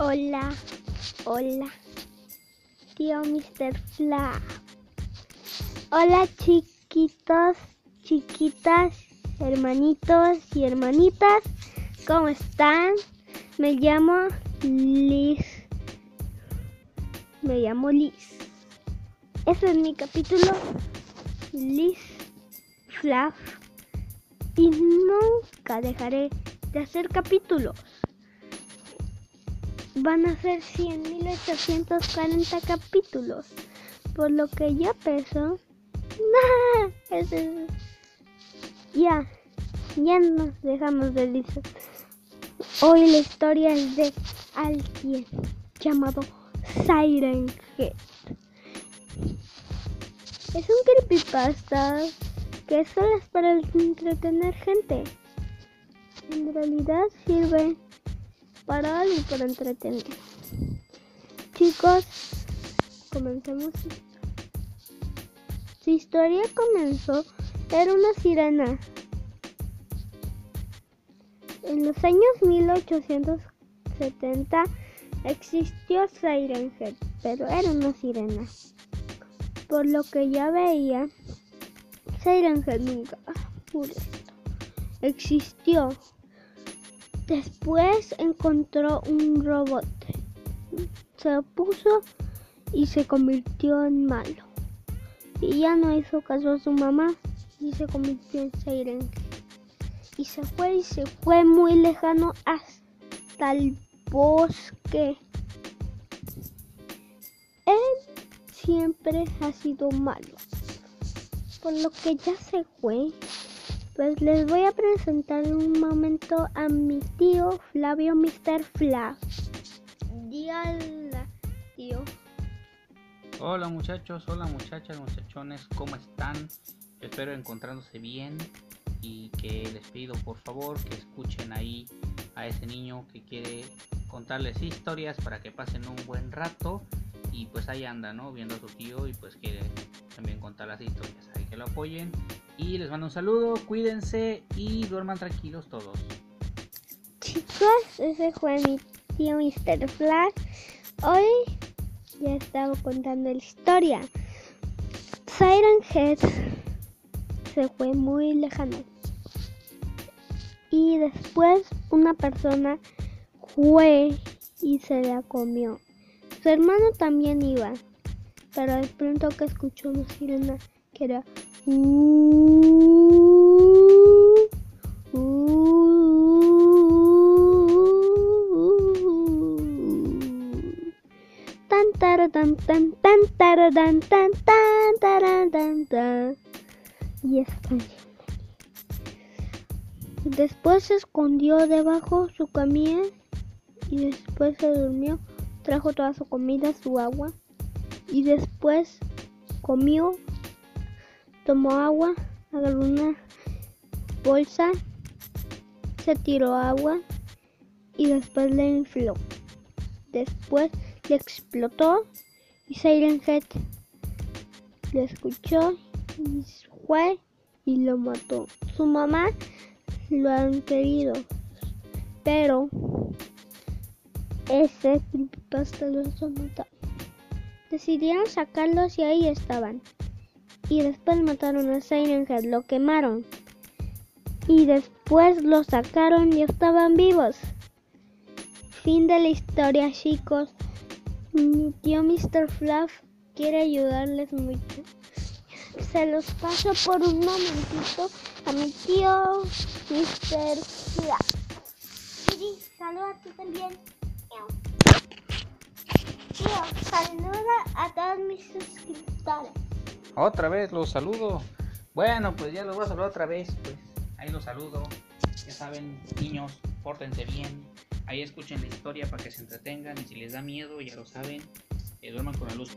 Hola, hola, tío Mr. Fla. Hola chiquitos, chiquitas, hermanitos y hermanitas, ¿cómo están? Me llamo Liz. Me llamo Liz. Este es mi capítulo, Liz Flash. Y nunca dejaré de hacer capítulos van a ser 100.840 capítulos. Por lo que yo peso. Ya, ya nos dejamos de decir. Hoy la historia es de alguien llamado Siren Head. Es un creepypasta que solo es para entretener gente. En realidad sirve para y para entretener. Chicos, comencemos. Su historia comenzó, era una sirena. En los años 1870 existió Siren pero era una sirena. Por lo que ya veía, Siren nunca existió. Después encontró un robot. Se opuso y se convirtió en malo. Y ya no hizo caso a su mamá y se convirtió en Siren. Y se fue y se fue muy lejano hasta el bosque. Él siempre ha sido malo. Por lo que ya se fue pues les voy a presentar un momento a mi tío Flavio Mr. Flav. Díala, tío. Hola muchachos, hola muchachas, muchachones, ¿cómo están? Espero encontrándose bien y que les pido por favor que escuchen ahí a ese niño que quiere contarles historias para que pasen un buen rato y pues ahí anda, ¿no? Viendo a su tío y pues quiere también contar las historias. Hay que lo apoyen y les mando un saludo, cuídense y duerman tranquilos todos. Chicos, ese fue mi tío Mr. Flash. Hoy ya estaba contando la historia. Siren Head se fue muy lejano. Y después una persona fue y se la comió. Su hermano también iba, pero de pronto que escuchó una sirena que era Tan tan tan tan tan tan tan tan tan tan y Después se escondió debajo su camilla y después se durmió, trajo toda su comida, su agua y después comió tomó agua, agarró una bolsa, se tiró agua y después le infló. Después le explotó y Siren Head le escuchó y fue y lo mató. Su mamá lo han querido, pero ese creepypasta los mató. Decidieron sacarlos y ahí estaban y después mataron a Siren Head, lo quemaron. Y después lo sacaron y estaban vivos. Fin de la historia, chicos. Mi tío Mr. Fluff quiere ayudarles mucho. Se los paso por un momentito a mi tío Mr. Fluff. Sí, saluda ti también. Tío, saluda a todos mis suscriptores. Otra vez los saludo. Bueno, pues ya los voy a saludar otra vez. Pues ahí los saludo. Ya saben, niños, pórtense bien. Ahí escuchen la historia para que se entretengan. Y si les da miedo, ya lo saben, duerman con la luz